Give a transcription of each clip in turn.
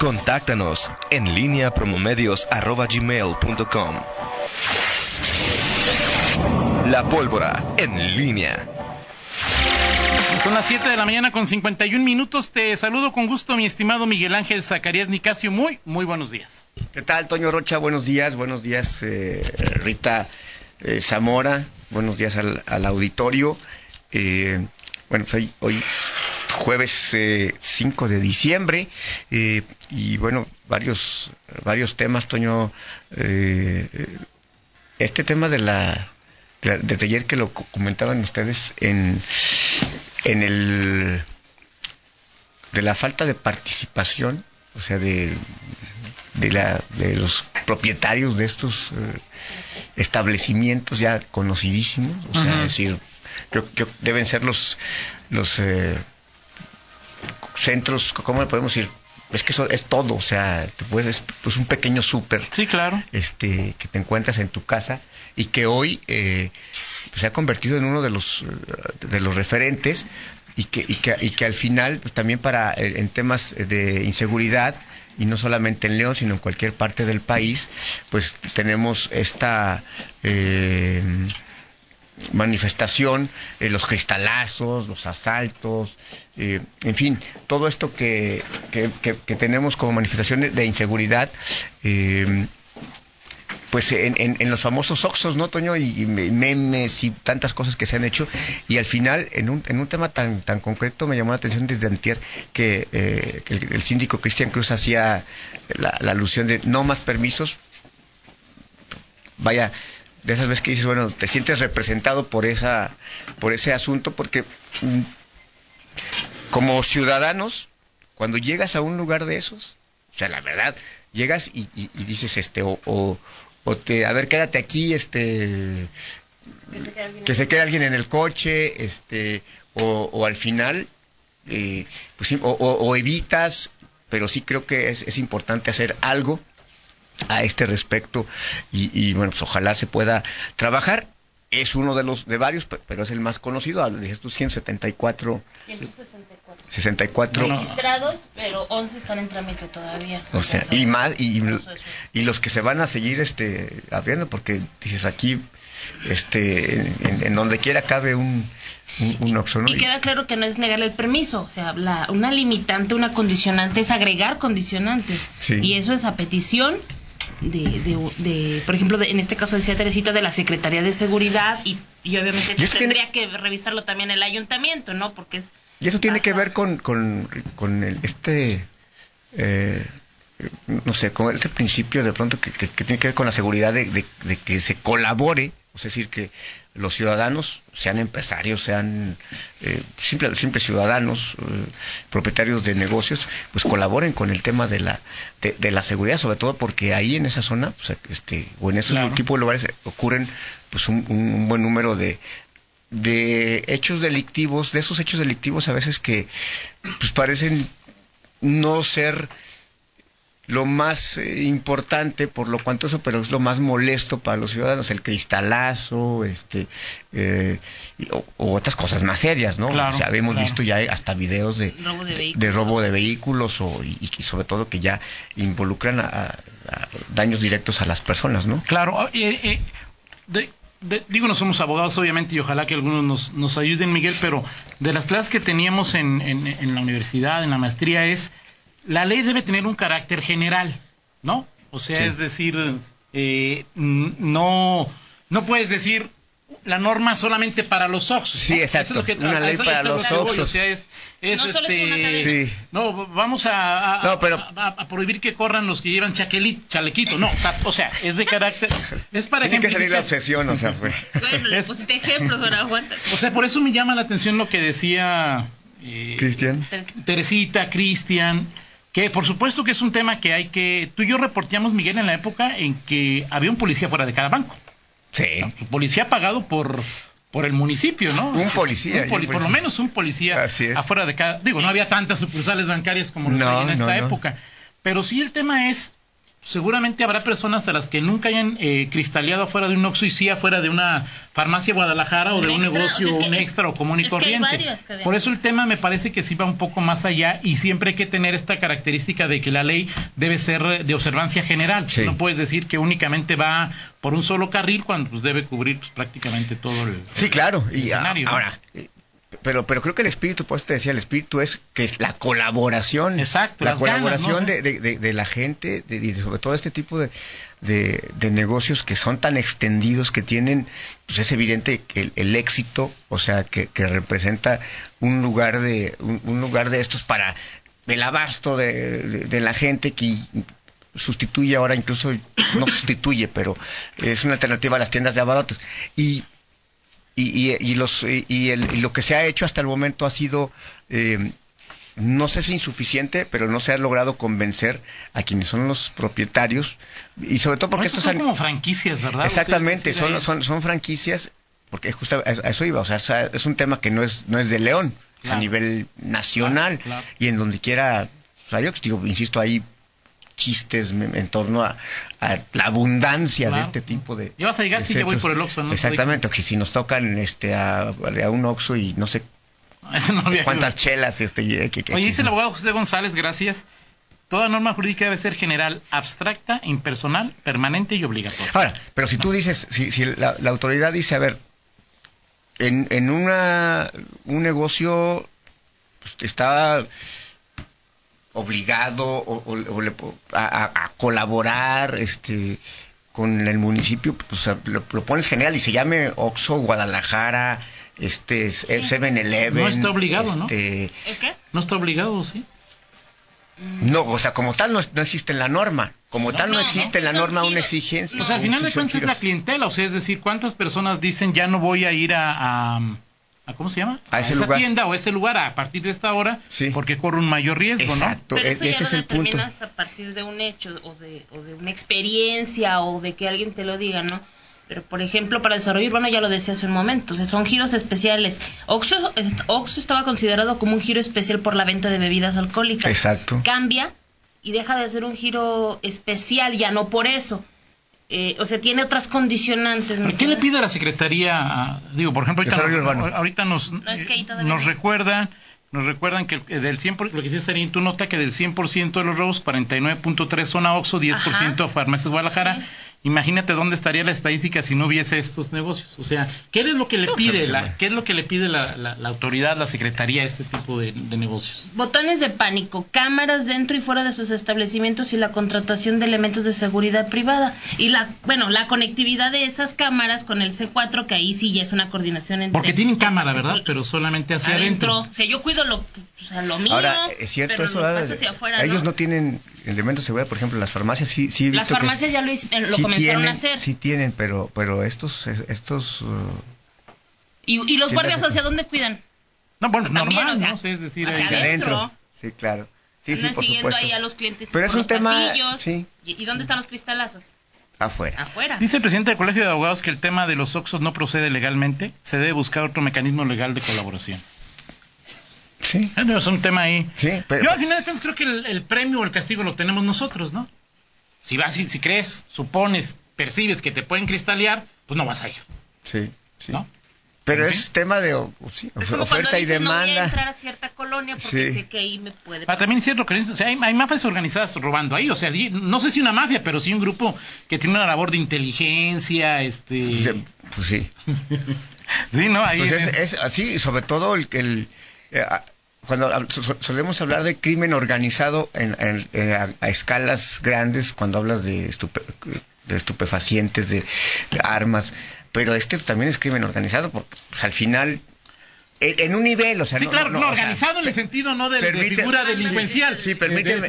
Contáctanos en línea promomedios.com. La pólvora en línea. Son las 7 de la mañana con 51 minutos. Te saludo con gusto, mi estimado Miguel Ángel Zacarías Nicasio. Muy, muy buenos días. ¿Qué tal, Toño Rocha? Buenos días, buenos días, eh, Rita eh, Zamora. Buenos días al, auditorio. Eh, bueno, pues hoy, hoy jueves 5 de diciembre y bueno, varios, varios temas, Toño. este tema de la desde ayer que lo comentaban ustedes en, en el de la falta de participación, o sea, de, de, la, de los propietarios de estos eh, establecimientos ya conocidísimos, o sea, es decir, que deben ser los los eh, centros, ¿cómo le podemos decir? Es que eso es todo, o sea, te puedes, pues un pequeño súper. Sí, claro. Este, que te encuentras en tu casa y que hoy eh, se ha convertido en uno de los, de los referentes y que, y que, y que al final, pues, también para, eh, en temas de inseguridad, y no solamente en León, sino en cualquier parte del país, pues tenemos esta eh, manifestación, los cristalazos, los asaltos, en fin, todo esto que, que, tenemos como manifestaciones de inseguridad pues en, en, los famosos Oxos, ¿no, Toño? Y, memes y tantas cosas que se han hecho. Y al final, en un, en un tema tan, tan concreto, me llamó la atención desde antier que, eh, el, síndico Cristian Cruz hacía la, alusión de no más permisos. Vaya, de esas veces que dices, bueno, te sientes representado por, esa, por ese asunto, porque mm, como ciudadanos, cuando llegas a un lugar de esos, o sea, la verdad, llegas y, dices, este, o, o te, a ver, quédate aquí, este, que se quede alguien, en el coche, este, o, al final, eh, pues, o, evitas, pero sí creo que es, es importante hacer algo a este respecto y, y, bueno, pues ojalá se pueda trabajar. Es uno de los de varios, pero es el más conocido, de estos 174 164 64 registrados, pero 11 están en trámite todavía. O sea, y más y, y, los que se van a seguir este abriendo porque dices aquí este en, donde quiera cabe un un, Y queda claro que no es negarle el permiso, o sea, una limitante, una condicionante es agregar condicionantes. Y eso es a petición de, de, por ejemplo, en este caso decía Teresita, de la Secretaría de Seguridad y, obviamente tendría que revisarlo también el ayuntamiento, ¿no? Porque es... Y eso tiene que ver con, con, con el, este... Eh, no sé, con este principio de pronto que, tiene que ver con la seguridad de, de que se colabore, es decir, que los ciudadanos, sean empresarios, sean eh, simples ciudadanos, eh, propietarios de negocios, pues colaboren con el tema de la, de, la seguridad, sobre todo porque ahí en esa zona, pues, este, o en esos tipos de lugares ocurren pues un, buen número de, de hechos delictivos, de esos hechos delictivos a veces que pues parecen no ser lo más eh, importante, por lo cuanto eso, pero es lo más molesto para los ciudadanos, el cristalazo, este, eh, o, otras cosas más serias, ¿no? Claro, o hemos visto ya hasta videos de robo de vehículos, o, y, sobre todo que ya involucran a, daños directos a las personas, ¿no? Claro, eh, digo, no somos abogados, obviamente, y ojalá que algunos nos, nos ayuden, Miguel, pero de las clases que teníamos en, en la universidad, en la maestría, es la ley debe tener un carácter general, ¿no? O sea, es decir, eh, no, no puedes decir la norma solamente para los oxos. Sí, exacto. una ley para los oxos. O sea, es, es este, sí. no, vamos a, a, prohibir que corran los que llevan chalequito. No, o sea, es de carácter, es para Tiene que salir la obsesión, o sea, fue. Bueno, le pusiste ejemplos, ahora aguanta. O sea, por eso me llama la atención lo que decía eh, Cristian. Teresita, Cristian que por supuesto que es un tema que hay que... Tú y yo reporteamos, Miguel, en la época en que había un policía fuera de cada banco. Sí. Policía pagado por, por el municipio, ¿no? Un policía. Por lo menos un policía afuera de cada... Digo, no había tantas sucursales bancarias como no, en esta época. Pero sí el tema es seguramente habrá personas a las que nunca hayan eh, cristaleado afuera de un Oxxo y sí afuera de una farmacia Guadalajara o de un, negocio, un extra o común y corriente. Por eso el tema me parece que sí va un poco más allá y siempre hay que tener esta característica de que la ley debe ser de observancia general. No puedes decir que únicamente va por un solo carril cuando pues, debe cubrir pues, prácticamente todo el, sí, claro. y Ahora, pero pero creo que el espíritu, por eso te decía, el espíritu es que es la colaboración. Exacto. La colaboración de, de, la gente y sobre todo este tipo de, de, negocios que son tan extendidos que tienen, pues es evidente que el, éxito, o sea, que, que, representa un lugar de un, lugar de estos para el abasto de, la gente que sustituye ahora incluso no sustituye pero es una alternativa a las tiendas de abarrotes y y, y, los, y, el, lo que se ha hecho hasta el momento ha sido, eh, no sé si insuficiente, pero no se ha logrado convencer a quienes son los propietarios y sobre todo porque estos son como franquicias, ¿verdad? Exactamente, son, son, son franquicias porque justo a eso iba, o sea, es un tema que no es, no es de León, es a nivel nacional y en donde quiera, o sea, yo digo, insisto, ahí chistes en torno a, la abundancia de este tipo de. Ya vas a llegar si ya voy por el Oxxo, ¿no? Exactamente, que si nos tocan este a, un Oxxo y no sé cuántas chelas. este Oye, dice el abogado José González, gracias. Toda norma jurídica debe ser general, abstracta, impersonal, permanente y obligatoria. Ahora, pero si tú dices, si, si la, autoridad dice, a ver, en, en una, un negocio pues, está obligado o, a, colaborar este con el municipio pues lo, pones general y se llame Oxo Guadalajara este 7-Eleven no está obligado no este, qué? no está obligado sí no, o sea, como tal no, existe en la norma. Como tal no, existe en la norma una exigencia. O sea, al final de cuentas es la clientela. O sea, es decir, ¿cuántas personas dicen ya no voy a ir a ¿cómo se llama? A, esa tienda o ese lugar a partir de esta hora, porque corre un mayor riesgo, Exacto. ¿no? Pero eso ese es el punto. a partir de un hecho o de, o de una experiencia o de que alguien te lo diga, ¿no? Pero, por ejemplo, para desarrollo urbano ya lo decía hace un momento, o sea, son giros especiales. Oxxo, Oxxo estaba considerado como un giro especial por la venta de bebidas alcohólicas. Exacto. Cambia y deja de ser un giro especial, ya no por eso. Eh, o sea, tiene otras condicionantes. ¿Qué le pide a la Secretaría? digo, por ejemplo, ahorita nos, nos, recuerdan nos recuerdan que del 100%, lo que sí sería en tu nota, que del 100% de los robos, 49.3 son a Oxxo, 10% a Farmacias Guadalajara. Imagínate dónde estaría la estadística si no hubiese estos negocios. O sea, ¿qué es lo que le pide la, qué es lo que le pide la, la, autoridad, la secretaría a este tipo de, negocios? Botones de pánico, cámaras dentro y fuera de sus establecimientos y la contratación de elementos de seguridad privada y la, bueno, la conectividad de esas cámaras con el C4 que ahí sí ya es una coordinación entre. Porque tienen cámara, ¿verdad? Pero solamente hacia adentro. O sea, yo cuido lo, o sea, lo mío. Ahora, es cierto pero eso. hacia afuera, ellos ¿no? tienen elementos de seguridad, por ejemplo, las farmacias sí, sí. Las farmacias ya lo, lo comenzaron a hacer. Sí tienen, pero, pero estos, estos. Uh, ¿Y, los guardias hacia dónde cuidan? No, bueno, normal, ¿no? es decir, hacia adentro. Sí, claro. Sí, sí, por siguiendo ahí a los clientes pero es un tema, sí. ¿Y, dónde están los cristalazos? Afuera. Afuera. Dice el presidente del Colegio de Abogados que el tema de los Oxos no procede legalmente. Se debe buscar otro mecanismo legal de colaboración. Sí. Es un tema ahí. Sí, pero... Yo al final creo que el, premio o el castigo lo tenemos nosotros, ¿no? Si vas, si, si crees, supones, percibes que te pueden cristalear, pues no vas a ir. Sí, sí. ¿No? Pero es tema de oferta y demanda. No voy a entrar a cierta colonia porque sé que ahí me puede. Ah, también es cierto que o sea, hay, mafias organizadas robando ahí. O sea, no sé si una mafia, pero sí un grupo que tiene una labor de inteligencia. este Pues sí. sí, ¿no? Ahí pues es, así, sobre todo el, el eh, cuando solemos hablar de crimen organizado en, a, escalas grandes, cuando hablas de, de estupefacientes, de, armas, pero este también es crimen organizado, porque pues, al final en un nivel, o sea, sí, claro, no, organizado en el sentido no de, figura delincuencial. Sí, permíteme,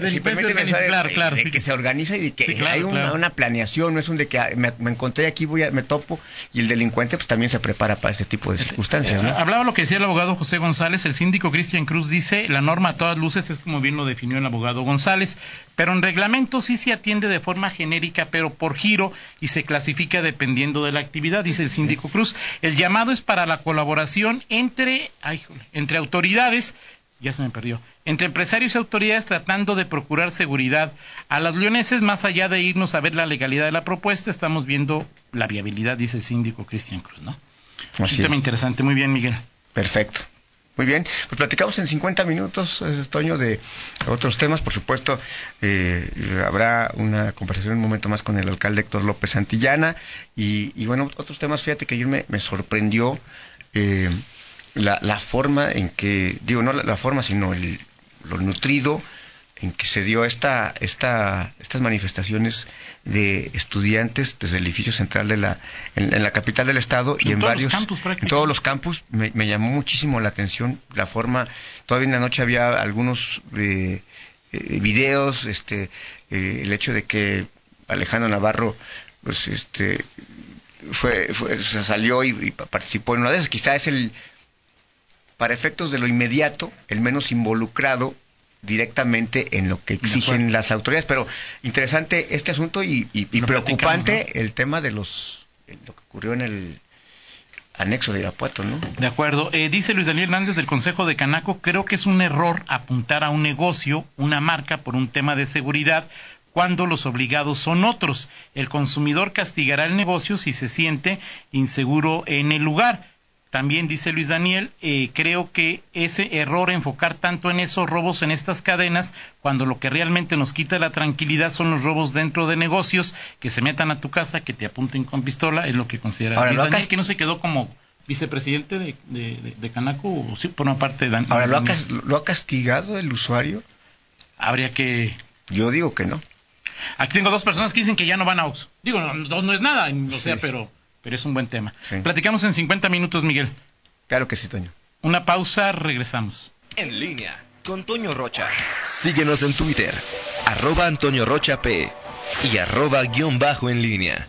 claro, claro, que se organiza y que hay una, planeación, no es un de que ah, me, encontré aquí, voy a, me topo, y el delincuente pues también se prepara para ese tipo de circunstancias. ¿no? Hablaba lo que decía el abogado José González, el síndico Cristian Cruz dice, la norma a todas luces es como bien lo definió el abogado González, pero en reglamento sí se atiende de forma genérica, pero por giro, y se clasifica dependiendo de la actividad, dice el síndico Cruz. El llamado es para la colaboración entre entre, autoridades ya se me perdió. Entre empresarios y autoridades tratando de procurar seguridad. A las leoneses, más allá de irnos a ver la legalidad de la propuesta, estamos viendo la viabilidad, dice el síndico Cristian Cruz, ¿no? un tema interesante. Muy bien, Miguel. Perfecto. Muy bien, pues platicamos en 50 minutos, Toño, de otros temas. Por supuesto, eh, habrá una conversación un momento más con el alcalde Héctor López Santillana. Y, bueno, otros temas, fíjate que ayer me, me sorprendió eh, la, la, forma en que, digo, no la, forma, sino el, lo nutrido en que se dio esta, esta, estas manifestaciones de estudiantes desde el edificio central de la, en, la capital del estado y en varios, en todos los campus, me, llamó muchísimo la atención la forma, todavía en la noche había algunos eh, eh, videos, este, eh, el hecho de que Alejandro Navarro, pues este, fue, fue se salió y, y participó en una de esas, quizá es el, para efectos de lo inmediato, el menos involucrado directamente en lo que exigen las autoridades. Pero interesante este asunto y, preocupante el tema de los lo que ocurrió en el anexo de Irapuato, ¿no? De acuerdo. Eh, dice Luis Daniel Hernández del Consejo de Canaco, creo que es un error apuntar a un negocio, una marca, por un tema de seguridad, cuando los obligados son otros. El consumidor castigará el negocio si se siente inseguro en el lugar. También dice Luis Daniel, eh, creo que ese error enfocar tanto en esos robos en estas cadenas, cuando lo que realmente nos quita la tranquilidad son los robos dentro de negocios, que se metan a tu casa, que te apunten con pistola, es lo que considera Luis Daniel, que no se quedó como vicepresidente de, de, Canaco, sí, por una parte de Ahora, ¿lo ha, ¿lo ha castigado el usuario? Habría que... Yo digo que no. Aquí tengo dos personas que dicen que ya no van a Ox. Digo, no, no es nada, o sea, pero pero es un buen tema. Platicamos en 50 minutos, Miguel. Claro que sí, Toño. Una pausa, regresamos. En línea con Toño Rocha. Síguenos en Twitter, arroba Antonio Rocha P y arroba guion bajo en línea.